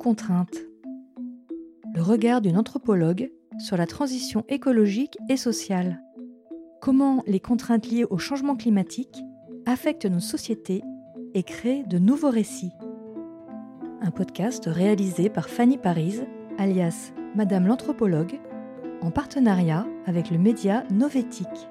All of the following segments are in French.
contrainte. Le regard d'une anthropologue sur la transition écologique et sociale. Comment les contraintes liées au changement climatique affectent nos sociétés et créent de nouveaux récits. Un podcast réalisé par Fanny Paris, alias Madame l'anthropologue, en partenariat avec le média Novétique.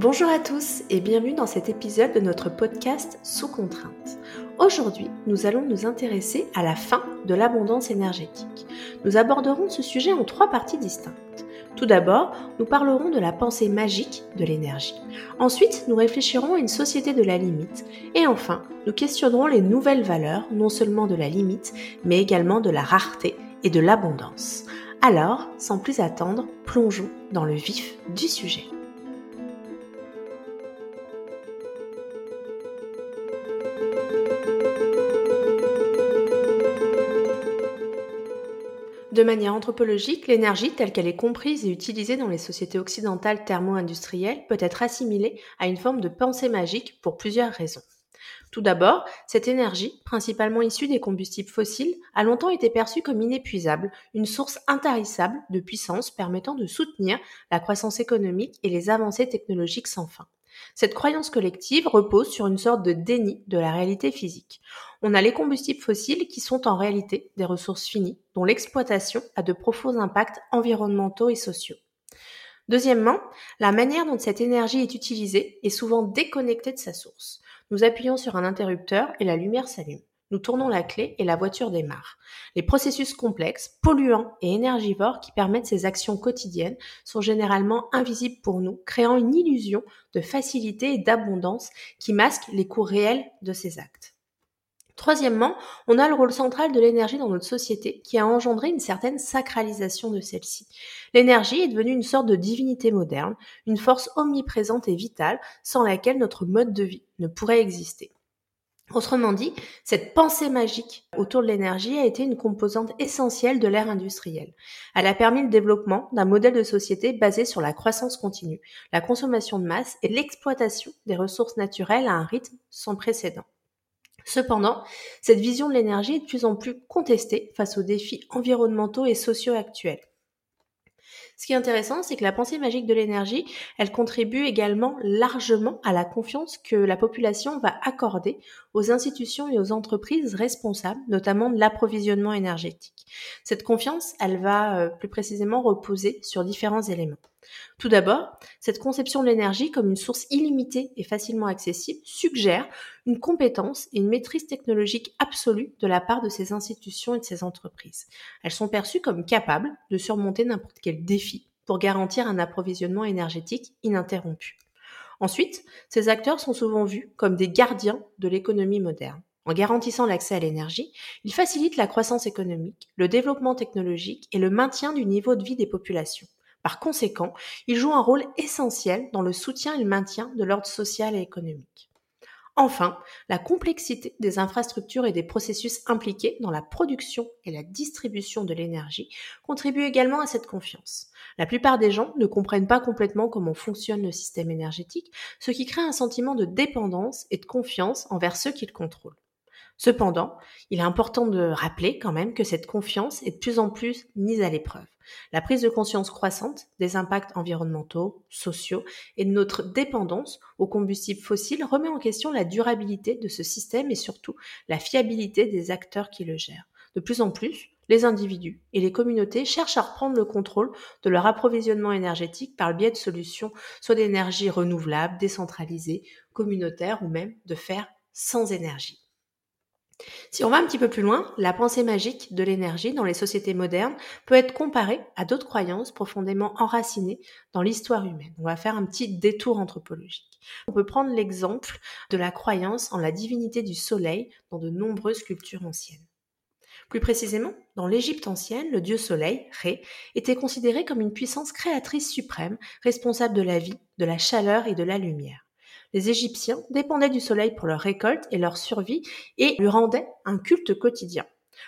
Bonjour à tous et bienvenue dans cet épisode de notre podcast Sous contrainte. Aujourd'hui, nous allons nous intéresser à la fin de l'abondance énergétique. Nous aborderons ce sujet en trois parties distinctes. Tout d'abord, nous parlerons de la pensée magique de l'énergie. Ensuite, nous réfléchirons à une société de la limite. Et enfin, nous questionnerons les nouvelles valeurs, non seulement de la limite, mais également de la rareté et de l'abondance. Alors, sans plus attendre, plongeons dans le vif du sujet. De manière anthropologique, l'énergie telle qu'elle est comprise et utilisée dans les sociétés occidentales thermo-industrielles peut être assimilée à une forme de pensée magique pour plusieurs raisons. Tout d'abord, cette énergie, principalement issue des combustibles fossiles, a longtemps été perçue comme inépuisable, une source intarissable de puissance permettant de soutenir la croissance économique et les avancées technologiques sans fin. Cette croyance collective repose sur une sorte de déni de la réalité physique. On a les combustibles fossiles qui sont en réalité des ressources finies dont l'exploitation a de profonds impacts environnementaux et sociaux. Deuxièmement, la manière dont cette énergie est utilisée est souvent déconnectée de sa source. Nous appuyons sur un interrupteur et la lumière s'allume. Nous tournons la clé et la voiture démarre. Les processus complexes, polluants et énergivores qui permettent ces actions quotidiennes sont généralement invisibles pour nous, créant une illusion de facilité et d'abondance qui masque les coûts réels de ces actes. Troisièmement, on a le rôle central de l'énergie dans notre société qui a engendré une certaine sacralisation de celle-ci. L'énergie est devenue une sorte de divinité moderne, une force omniprésente et vitale sans laquelle notre mode de vie ne pourrait exister. Autrement dit, cette pensée magique autour de l'énergie a été une composante essentielle de l'ère industrielle. Elle a permis le développement d'un modèle de société basé sur la croissance continue, la consommation de masse et l'exploitation des ressources naturelles à un rythme sans précédent. Cependant, cette vision de l'énergie est de plus en plus contestée face aux défis environnementaux et sociaux actuels. Ce qui est intéressant, c'est que la pensée magique de l'énergie, elle contribue également largement à la confiance que la population va accorder aux institutions et aux entreprises responsables, notamment de l'approvisionnement énergétique. Cette confiance, elle va euh, plus précisément reposer sur différents éléments. Tout d'abord, cette conception de l'énergie comme une source illimitée et facilement accessible suggère une compétence et une maîtrise technologique absolue de la part de ces institutions et de ces entreprises. Elles sont perçues comme capables de surmonter n'importe quel défi pour garantir un approvisionnement énergétique ininterrompu. Ensuite, ces acteurs sont souvent vus comme des gardiens de l'économie moderne. En garantissant l'accès à l'énergie, ils facilitent la croissance économique, le développement technologique et le maintien du niveau de vie des populations. Par conséquent, ils jouent un rôle essentiel dans le soutien et le maintien de l'ordre social et économique. Enfin, la complexité des infrastructures et des processus impliqués dans la production et la distribution de l'énergie contribue également à cette confiance. La plupart des gens ne comprennent pas complètement comment fonctionne le système énergétique, ce qui crée un sentiment de dépendance et de confiance envers ceux qui le contrôlent. Cependant, il est important de rappeler quand même que cette confiance est de plus en plus mise à l'épreuve. La prise de conscience croissante des impacts environnementaux, sociaux et de notre dépendance aux combustibles fossiles remet en question la durabilité de ce système et surtout la fiabilité des acteurs qui le gèrent. De plus en plus, les individus et les communautés cherchent à reprendre le contrôle de leur approvisionnement énergétique par le biais de solutions soit d'énergie renouvelable, décentralisée, communautaire ou même de faire sans énergie. Si on va un petit peu plus loin, la pensée magique de l'énergie dans les sociétés modernes peut être comparée à d'autres croyances profondément enracinées dans l'histoire humaine. On va faire un petit détour anthropologique. On peut prendre l'exemple de la croyance en la divinité du soleil dans de nombreuses cultures anciennes. Plus précisément, dans l'Égypte ancienne, le dieu soleil, Ré, était considéré comme une puissance créatrice suprême, responsable de la vie, de la chaleur et de la lumière. Les Égyptiens dépendaient du soleil pour leur récolte et leur survie et lui rendaient un culte quotidien.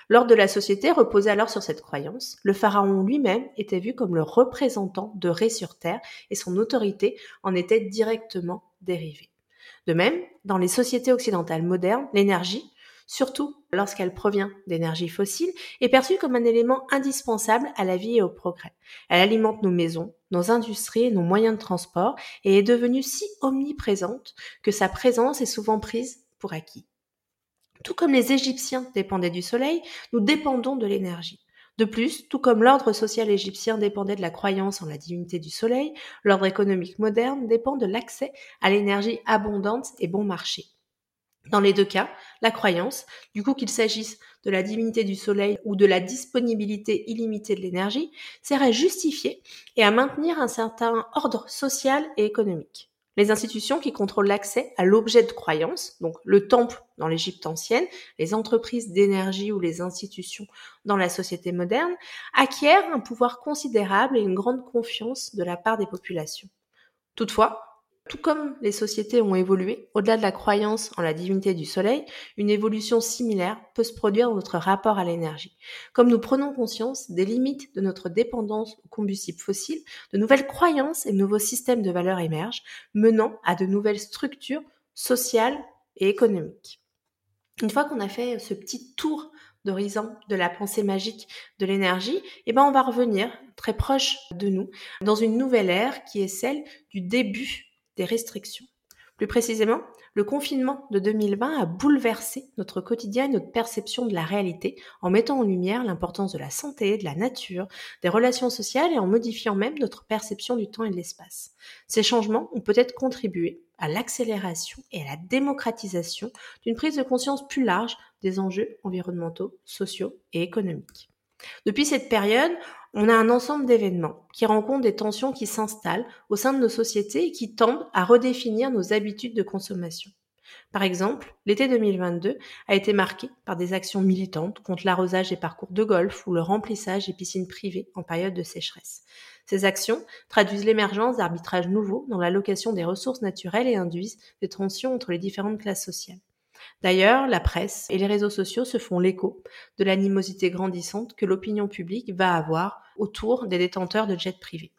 L'ordre de la société reposait alors sur cette croyance. Le pharaon lui-même était vu comme le représentant de Ré sur terre et son autorité en était directement dérivée. De même, dans les sociétés occidentales modernes, l'énergie, surtout lorsqu'elle provient d'énergies fossiles, est perçue comme un élément indispensable à la vie et au progrès. Elle alimente nos maisons, nos industries nos moyens de transport et est devenue si omniprésente que sa présence est souvent prise pour acquis. Tout comme les Égyptiens dépendaient du soleil, nous dépendons de l'énergie. De plus, tout comme l'ordre social égyptien dépendait de la croyance en la divinité du soleil, l'ordre économique moderne dépend de l'accès à l'énergie abondante et bon marché. Dans les deux cas, la croyance, du coup qu'il s'agisse de la divinité du soleil ou de la disponibilité illimitée de l'énergie, sert à justifier et à maintenir un certain ordre social et économique. Les institutions qui contrôlent l'accès à l'objet de croyance, donc le temple dans l'Égypte ancienne, les entreprises d'énergie ou les institutions dans la société moderne, acquièrent un pouvoir considérable et une grande confiance de la part des populations. Toutefois, tout comme les sociétés ont évolué, au-delà de la croyance en la divinité du soleil, une évolution similaire peut se produire dans notre rapport à l'énergie. Comme nous prenons conscience des limites de notre dépendance aux combustibles fossiles, de nouvelles croyances et de nouveaux systèmes de valeurs émergent, menant à de nouvelles structures sociales et économiques. Une fois qu'on a fait ce petit tour d'horizon de la pensée magique de l'énergie, eh ben on va revenir très proche de nous dans une nouvelle ère qui est celle du début des restrictions. Plus précisément, le confinement de 2020 a bouleversé notre quotidien et notre perception de la réalité en mettant en lumière l'importance de la santé, de la nature, des relations sociales et en modifiant même notre perception du temps et de l'espace. Ces changements ont peut-être contribué à l'accélération et à la démocratisation d'une prise de conscience plus large des enjeux environnementaux, sociaux et économiques. Depuis cette période, on a un ensemble d'événements qui rencontrent des tensions qui s'installent au sein de nos sociétés et qui tendent à redéfinir nos habitudes de consommation. Par exemple, l'été 2022 a été marqué par des actions militantes contre l'arrosage des parcours de golf ou le remplissage des piscines privées en période de sécheresse. Ces actions traduisent l'émergence d'arbitrages nouveaux dans l'allocation des ressources naturelles et induisent des tensions entre les différentes classes sociales. D'ailleurs, la presse et les réseaux sociaux se font l'écho de l'animosité grandissante que l'opinion publique va avoir autour des détenteurs de jets privés.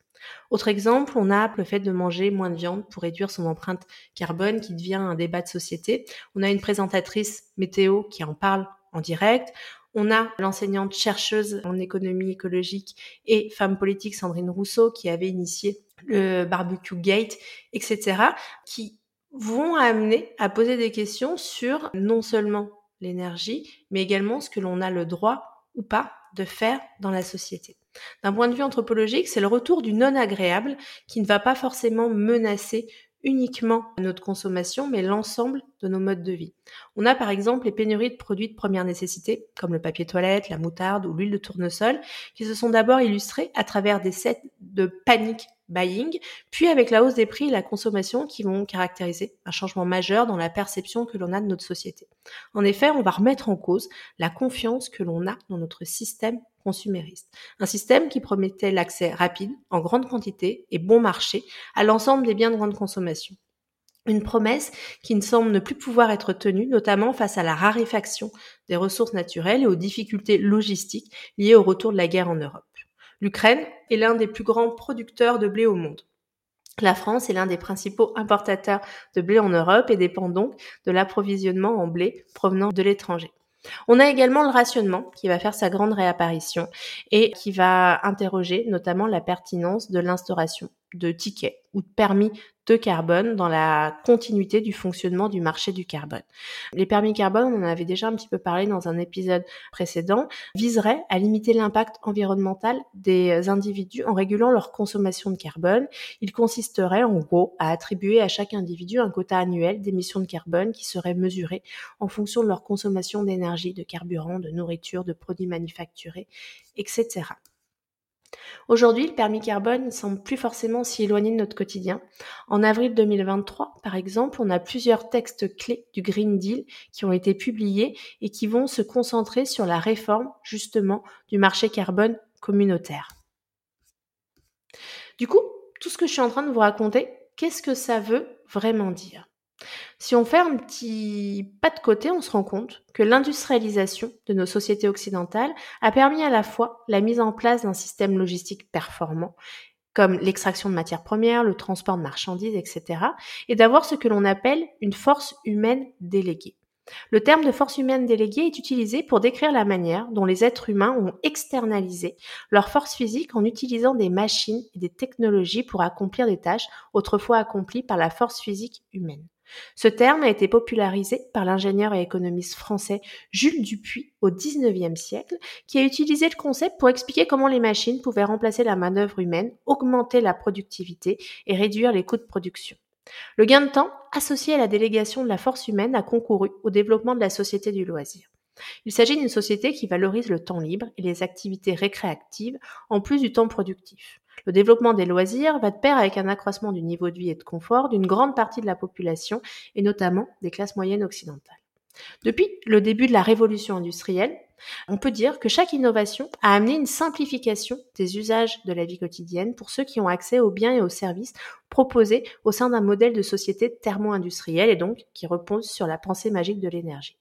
Autre exemple, on a le fait de manger moins de viande pour réduire son empreinte carbone qui devient un débat de société. On a une présentatrice météo qui en parle en direct. On a l'enseignante chercheuse en économie écologique et femme politique Sandrine Rousseau qui avait initié le barbecue gate, etc., qui vont amener à poser des questions sur non seulement l'énergie, mais également ce que l'on a le droit ou pas de faire dans la société. D'un point de vue anthropologique, c'est le retour du non agréable qui ne va pas forcément menacer uniquement notre consommation, mais l'ensemble de nos modes de vie. On a par exemple les pénuries de produits de première nécessité, comme le papier toilette, la moutarde ou l'huile de tournesol, qui se sont d'abord illustrés à travers des sets de panique buying, puis avec la hausse des prix et la consommation qui vont caractériser un changement majeur dans la perception que l'on a de notre société. En effet, on va remettre en cause la confiance que l'on a dans notre système consumériste. Un système qui promettait l'accès rapide, en grande quantité et bon marché à l'ensemble des biens de grande consommation. Une promesse qui ne semble ne plus pouvoir être tenue, notamment face à la raréfaction des ressources naturelles et aux difficultés logistiques liées au retour de la guerre en Europe. L'Ukraine est l'un des plus grands producteurs de blé au monde. La France est l'un des principaux importateurs de blé en Europe et dépend donc de l'approvisionnement en blé provenant de l'étranger. On a également le rationnement qui va faire sa grande réapparition et qui va interroger notamment la pertinence de l'instauration de tickets ou de permis de carbone dans la continuité du fonctionnement du marché du carbone. Les permis carbone, on en avait déjà un petit peu parlé dans un épisode précédent, viseraient à limiter l'impact environnemental des individus en régulant leur consommation de carbone. Il consisterait en gros à attribuer à chaque individu un quota annuel d'émissions de carbone qui serait mesuré en fonction de leur consommation d'énergie, de carburant, de nourriture, de produits manufacturés, etc. Aujourd'hui, le permis carbone ne semble plus forcément si éloigné de notre quotidien. En avril 2023, par exemple, on a plusieurs textes clés du Green Deal qui ont été publiés et qui vont se concentrer sur la réforme justement du marché carbone communautaire. Du coup, tout ce que je suis en train de vous raconter, qu'est-ce que ça veut vraiment dire? Si on fait un petit pas de côté, on se rend compte que l'industrialisation de nos sociétés occidentales a permis à la fois la mise en place d'un système logistique performant comme l'extraction de matières premières, le transport de marchandises, etc., et d'avoir ce que l'on appelle une force humaine déléguée. Le terme de force humaine déléguée est utilisé pour décrire la manière dont les êtres humains ont externalisé leur force physique en utilisant des machines et des technologies pour accomplir des tâches autrefois accomplies par la force physique humaine. Ce terme a été popularisé par l'ingénieur et économiste français Jules Dupuis au XIXe siècle, qui a utilisé le concept pour expliquer comment les machines pouvaient remplacer la manœuvre humaine, augmenter la productivité et réduire les coûts de production. Le gain de temps, associé à la délégation de la force humaine, a concouru au développement de la société du loisir. Il s'agit d'une société qui valorise le temps libre et les activités récréatives en plus du temps productif. Le développement des loisirs va de pair avec un accroissement du niveau de vie et de confort d'une grande partie de la population et notamment des classes moyennes occidentales. Depuis le début de la révolution industrielle, on peut dire que chaque innovation a amené une simplification des usages de la vie quotidienne pour ceux qui ont accès aux biens et aux services proposés au sein d'un modèle de société thermo-industrielle et donc qui repose sur la pensée magique de l'énergie.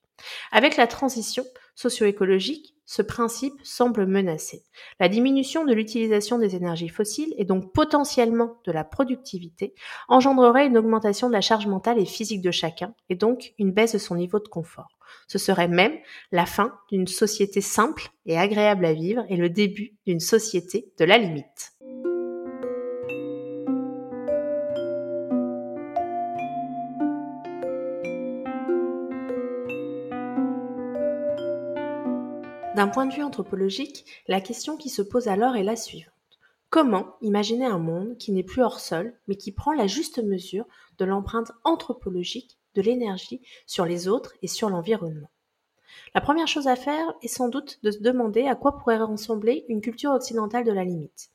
Avec la transition socio-écologique, ce principe semble menacé. La diminution de l'utilisation des énergies fossiles et donc potentiellement de la productivité engendrerait une augmentation de la charge mentale et physique de chacun et donc une baisse de son niveau de confort. Ce serait même la fin d'une société simple et agréable à vivre et le début d'une société de la limite. D'un point de vue anthropologique, la question qui se pose alors est la suivante. Comment imaginer un monde qui n'est plus hors sol, mais qui prend la juste mesure de l'empreinte anthropologique de l'énergie sur les autres et sur l'environnement? La première chose à faire est sans doute de se demander à quoi pourrait ressembler une culture occidentale de la limite.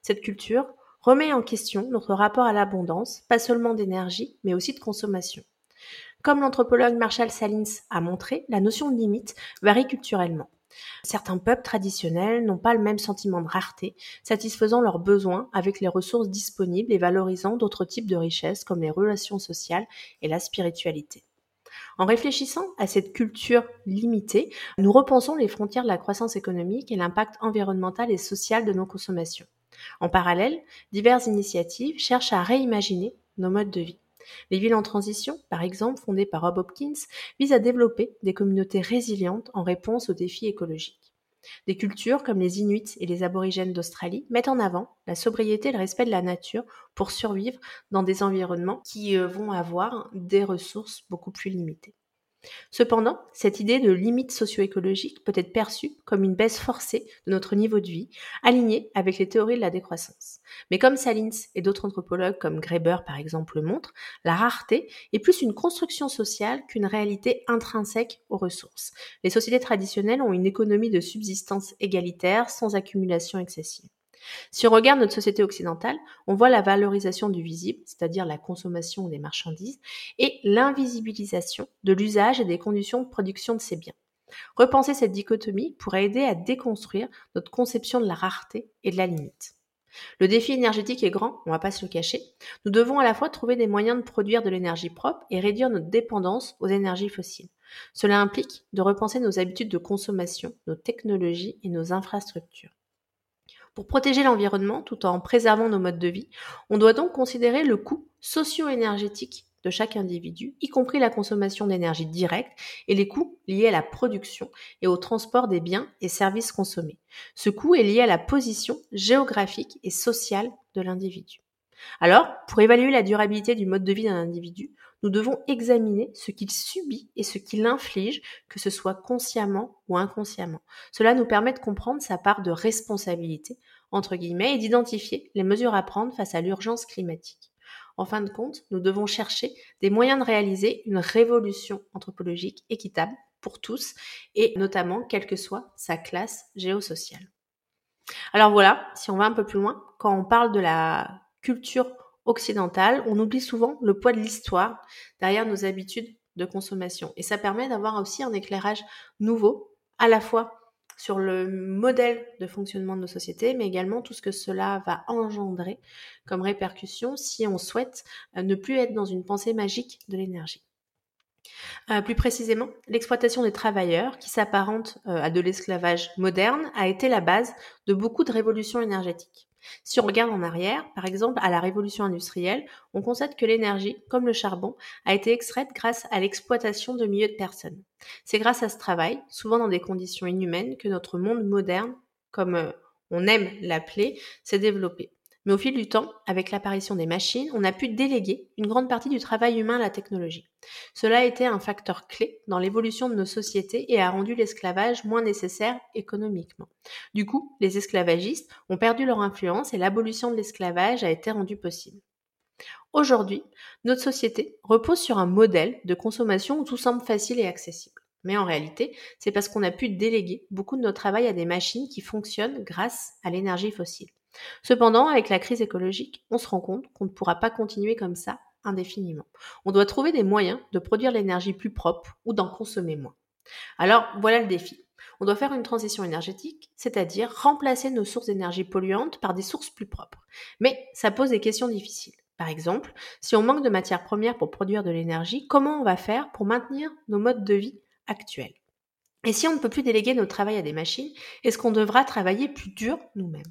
Cette culture remet en question notre rapport à l'abondance, pas seulement d'énergie, mais aussi de consommation. Comme l'anthropologue Marshall Salins a montré, la notion de limite varie culturellement. Certains peuples traditionnels n'ont pas le même sentiment de rareté, satisfaisant leurs besoins avec les ressources disponibles et valorisant d'autres types de richesses comme les relations sociales et la spiritualité. En réfléchissant à cette culture limitée, nous repensons les frontières de la croissance économique et l'impact environnemental et social de nos consommations. En parallèle, diverses initiatives cherchent à réimaginer nos modes de vie. Les villes en transition, par exemple fondées par Rob Hopkins, visent à développer des communautés résilientes en réponse aux défis écologiques. Des cultures comme les Inuits et les aborigènes d'Australie mettent en avant la sobriété et le respect de la nature pour survivre dans des environnements qui euh, vont avoir des ressources beaucoup plus limitées. Cependant, cette idée de limite socio-écologique peut être perçue comme une baisse forcée de notre niveau de vie, alignée avec les théories de la décroissance. Mais comme Salins et d'autres anthropologues comme Graeber par exemple le montrent, la rareté est plus une construction sociale qu'une réalité intrinsèque aux ressources. Les sociétés traditionnelles ont une économie de subsistance égalitaire sans accumulation excessive. Si on regarde notre société occidentale, on voit la valorisation du visible, c'est-à-dire la consommation des marchandises, et l'invisibilisation de l'usage et des conditions de production de ces biens. Repenser cette dichotomie pourrait aider à déconstruire notre conception de la rareté et de la limite. Le défi énergétique est grand, on ne va pas se le cacher. Nous devons à la fois trouver des moyens de produire de l'énergie propre et réduire notre dépendance aux énergies fossiles. Cela implique de repenser nos habitudes de consommation, nos technologies et nos infrastructures. Pour protéger l'environnement tout en préservant nos modes de vie, on doit donc considérer le coût socio-énergétique de chaque individu, y compris la consommation d'énergie directe et les coûts liés à la production et au transport des biens et services consommés. Ce coût est lié à la position géographique et sociale de l'individu. Alors, pour évaluer la durabilité du mode de vie d'un individu, nous devons examiner ce qu'il subit et ce qu'il inflige, que ce soit consciemment ou inconsciemment. Cela nous permet de comprendre sa part de responsabilité, entre guillemets, et d'identifier les mesures à prendre face à l'urgence climatique. En fin de compte, nous devons chercher des moyens de réaliser une révolution anthropologique équitable pour tous, et notamment quelle que soit sa classe géosociale. Alors voilà, si on va un peu plus loin, quand on parle de la culture occidentale, on oublie souvent le poids de l'histoire derrière nos habitudes de consommation. Et ça permet d'avoir aussi un éclairage nouveau, à la fois sur le modèle de fonctionnement de nos sociétés, mais également tout ce que cela va engendrer comme répercussion si on souhaite euh, ne plus être dans une pensée magique de l'énergie. Euh, plus précisément, l'exploitation des travailleurs, qui s'apparente euh, à de l'esclavage moderne, a été la base de beaucoup de révolutions énergétiques. Si on regarde en arrière, par exemple à la révolution industrielle, on constate que l'énergie, comme le charbon, a été extraite grâce à l'exploitation de milliers de personnes. C'est grâce à ce travail, souvent dans des conditions inhumaines, que notre monde moderne, comme euh, on aime l'appeler, s'est développé. Mais au fil du temps, avec l'apparition des machines, on a pu déléguer une grande partie du travail humain à la technologie. Cela a été un facteur clé dans l'évolution de nos sociétés et a rendu l'esclavage moins nécessaire économiquement. Du coup, les esclavagistes ont perdu leur influence et l'abolition de l'esclavage a été rendue possible. Aujourd'hui, notre société repose sur un modèle de consommation où tout semble facile et accessible. Mais en réalité, c'est parce qu'on a pu déléguer beaucoup de notre travail à des machines qui fonctionnent grâce à l'énergie fossile. Cependant, avec la crise écologique, on se rend compte qu'on ne pourra pas continuer comme ça indéfiniment. On doit trouver des moyens de produire l'énergie plus propre ou d'en consommer moins. Alors, voilà le défi. On doit faire une transition énergétique, c'est-à-dire remplacer nos sources d'énergie polluantes par des sources plus propres. Mais ça pose des questions difficiles. Par exemple, si on manque de matières premières pour produire de l'énergie, comment on va faire pour maintenir nos modes de vie actuels? Et si on ne peut plus déléguer notre travail à des machines, est-ce qu'on devra travailler plus dur nous-mêmes?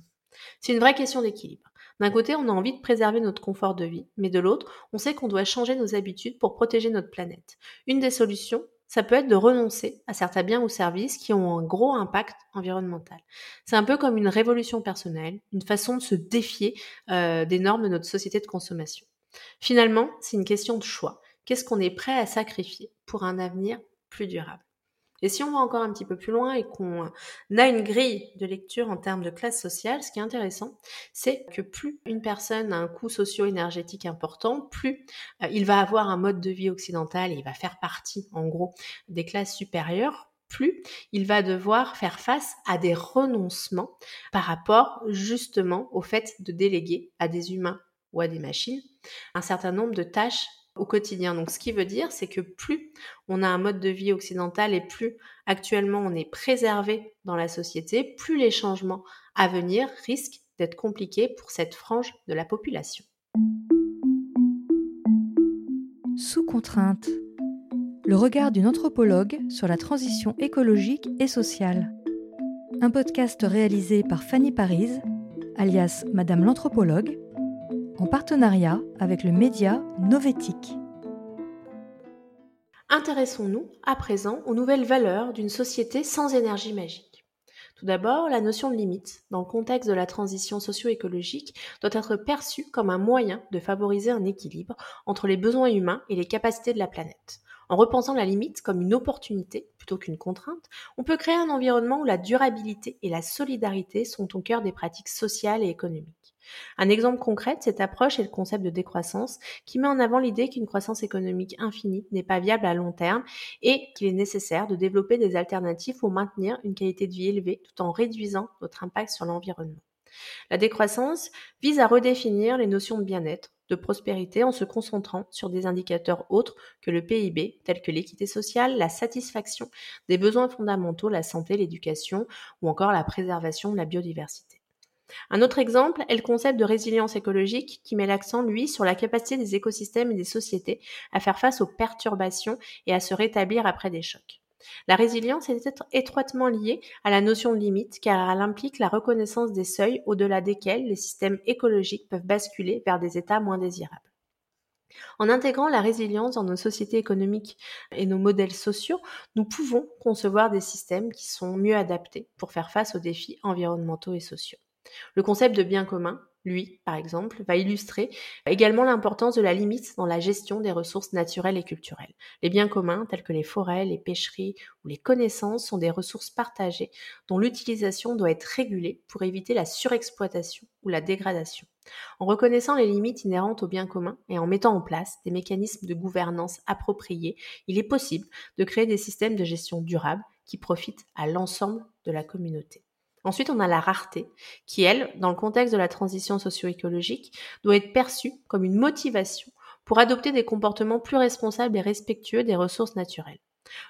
C'est une vraie question d'équilibre. D'un côté, on a envie de préserver notre confort de vie, mais de l'autre, on sait qu'on doit changer nos habitudes pour protéger notre planète. Une des solutions, ça peut être de renoncer à certains biens ou services qui ont un gros impact environnemental. C'est un peu comme une révolution personnelle, une façon de se défier euh, des normes de notre société de consommation. Finalement, c'est une question de choix. Qu'est-ce qu'on est prêt à sacrifier pour un avenir plus durable? Et si on va encore un petit peu plus loin et qu'on a une grille de lecture en termes de classe sociale, ce qui est intéressant, c'est que plus une personne a un coût socio-énergétique important, plus euh, il va avoir un mode de vie occidental et il va faire partie, en gros, des classes supérieures, plus il va devoir faire face à des renoncements par rapport justement au fait de déléguer à des humains ou à des machines un certain nombre de tâches au quotidien. Donc ce qui veut dire, c'est que plus on a un mode de vie occidental et plus actuellement on est préservé dans la société, plus les changements à venir risquent d'être compliqués pour cette frange de la population. Sous contrainte. Le regard d'une anthropologue sur la transition écologique et sociale. Un podcast réalisé par Fanny Paris, alias Madame l'anthropologue, en partenariat avec le média Novetic. Intéressons-nous à présent aux nouvelles valeurs d'une société sans énergie magique. Tout d'abord, la notion de limite, dans le contexte de la transition socio-écologique, doit être perçue comme un moyen de favoriser un équilibre entre les besoins humains et les capacités de la planète. En repensant la limite comme une opportunité plutôt qu'une contrainte, on peut créer un environnement où la durabilité et la solidarité sont au cœur des pratiques sociales et économiques. Un exemple concret de cette approche est le concept de décroissance qui met en avant l'idée qu'une croissance économique infinie n'est pas viable à long terme et qu'il est nécessaire de développer des alternatives pour maintenir une qualité de vie élevée tout en réduisant notre impact sur l'environnement. La décroissance vise à redéfinir les notions de bien-être, de prospérité en se concentrant sur des indicateurs autres que le PIB, tels que l'équité sociale, la satisfaction des besoins fondamentaux, la santé, l'éducation ou encore la préservation de la biodiversité. Un autre exemple est le concept de résilience écologique qui met l'accent, lui, sur la capacité des écosystèmes et des sociétés à faire face aux perturbations et à se rétablir après des chocs. La résilience est étroitement liée à la notion de limite car elle implique la reconnaissance des seuils au-delà desquels les systèmes écologiques peuvent basculer vers des états moins désirables. En intégrant la résilience dans nos sociétés économiques et nos modèles sociaux, nous pouvons concevoir des systèmes qui sont mieux adaptés pour faire face aux défis environnementaux et sociaux. Le concept de bien commun, lui, par exemple, va illustrer également l'importance de la limite dans la gestion des ressources naturelles et culturelles. Les biens communs, tels que les forêts, les pêcheries ou les connaissances, sont des ressources partagées dont l'utilisation doit être régulée pour éviter la surexploitation ou la dégradation. En reconnaissant les limites inhérentes aux biens communs et en mettant en place des mécanismes de gouvernance appropriés, il est possible de créer des systèmes de gestion durables qui profitent à l'ensemble de la communauté. Ensuite, on a la rareté, qui, elle, dans le contexte de la transition socio-écologique, doit être perçue comme une motivation pour adopter des comportements plus responsables et respectueux des ressources naturelles.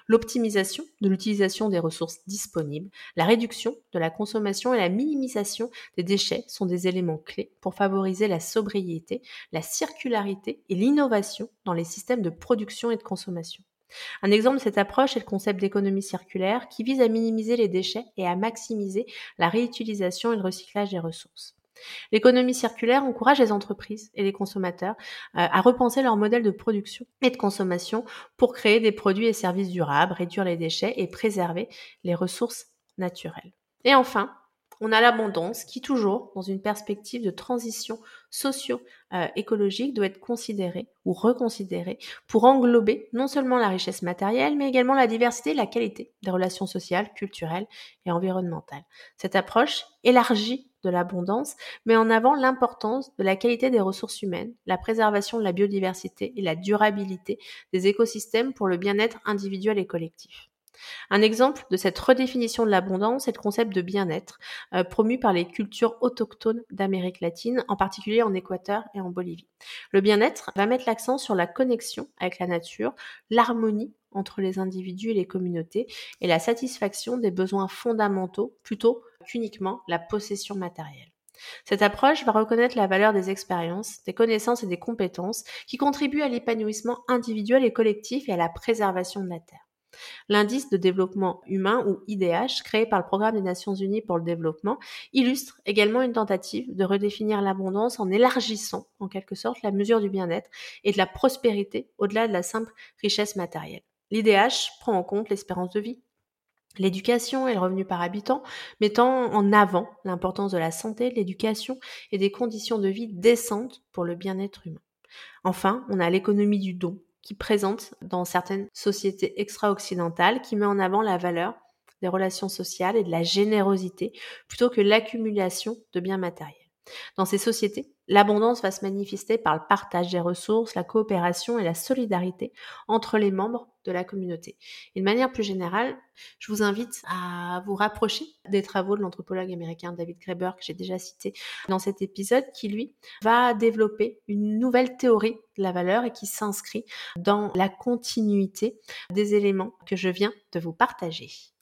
L'optimisation de l'utilisation des ressources disponibles, la réduction de la consommation et la minimisation des déchets sont des éléments clés pour favoriser la sobriété, la circularité et l'innovation dans les systèmes de production et de consommation. Un exemple de cette approche est le concept d'économie circulaire qui vise à minimiser les déchets et à maximiser la réutilisation et le recyclage des ressources. L'économie circulaire encourage les entreprises et les consommateurs euh, à repenser leur modèle de production et de consommation pour créer des produits et services durables, réduire les déchets et préserver les ressources naturelles. Et enfin, on a l'abondance qui, toujours dans une perspective de transition socio-écologique, doit être considérée ou reconsidérée pour englober non seulement la richesse matérielle, mais également la diversité et la qualité des relations sociales, culturelles et environnementales. Cette approche élargie de l'abondance met en avant l'importance de la qualité des ressources humaines, la préservation de la biodiversité et la durabilité des écosystèmes pour le bien-être individuel et collectif. Un exemple de cette redéfinition de l'abondance est le concept de bien-être, euh, promu par les cultures autochtones d'Amérique latine, en particulier en Équateur et en Bolivie. Le bien-être va mettre l'accent sur la connexion avec la nature, l'harmonie entre les individus et les communautés, et la satisfaction des besoins fondamentaux plutôt qu'uniquement la possession matérielle. Cette approche va reconnaître la valeur des expériences, des connaissances et des compétences qui contribuent à l'épanouissement individuel et collectif et à la préservation de la Terre. L'indice de développement humain ou IDH, créé par le Programme des Nations Unies pour le développement, illustre également une tentative de redéfinir l'abondance en élargissant en quelque sorte la mesure du bien-être et de la prospérité au-delà de la simple richesse matérielle. L'IDH prend en compte l'espérance de vie, l'éducation et le revenu par habitant, mettant en avant l'importance de la santé, de l'éducation et des conditions de vie décentes pour le bien-être humain. Enfin, on a l'économie du don, qui présente dans certaines sociétés extra-occidentales, qui met en avant la valeur des relations sociales et de la générosité plutôt que l'accumulation de biens matériels. Dans ces sociétés, l'abondance va se manifester par le partage des ressources, la coopération et la solidarité entre les membres de la communauté. Et de manière plus générale, je vous invite à vous rapprocher des travaux de l'anthropologue américain David Graeber que j'ai déjà cité dans cet épisode, qui lui va développer une nouvelle théorie de la valeur et qui s'inscrit dans la continuité des éléments que je viens de vous partager.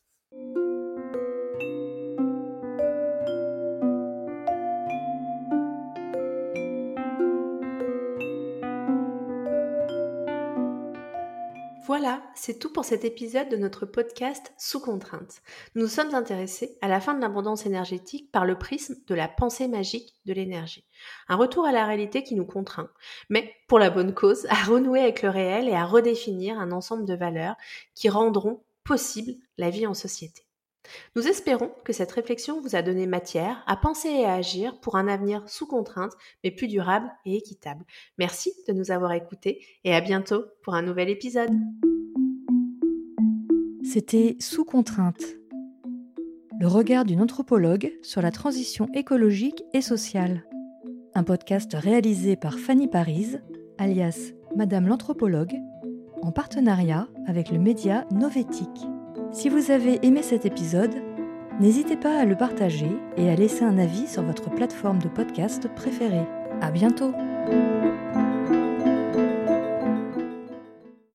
Voilà, c'est tout pour cet épisode de notre podcast Sous contrainte. Nous sommes intéressés à la fin de l'abondance énergétique par le prisme de la pensée magique de l'énergie. Un retour à la réalité qui nous contraint, mais pour la bonne cause, à renouer avec le réel et à redéfinir un ensemble de valeurs qui rendront possible la vie en société. Nous espérons que cette réflexion vous a donné matière à penser et à agir pour un avenir sous contrainte, mais plus durable et équitable. Merci de nous avoir écoutés et à bientôt pour un nouvel épisode. C'était Sous contrainte, le regard d'une anthropologue sur la transition écologique et sociale. Un podcast réalisé par Fanny Paris, alias Madame l'anthropologue, en partenariat avec le média Novétique. Si vous avez aimé cet épisode, n'hésitez pas à le partager et à laisser un avis sur votre plateforme de podcast préférée. À bientôt!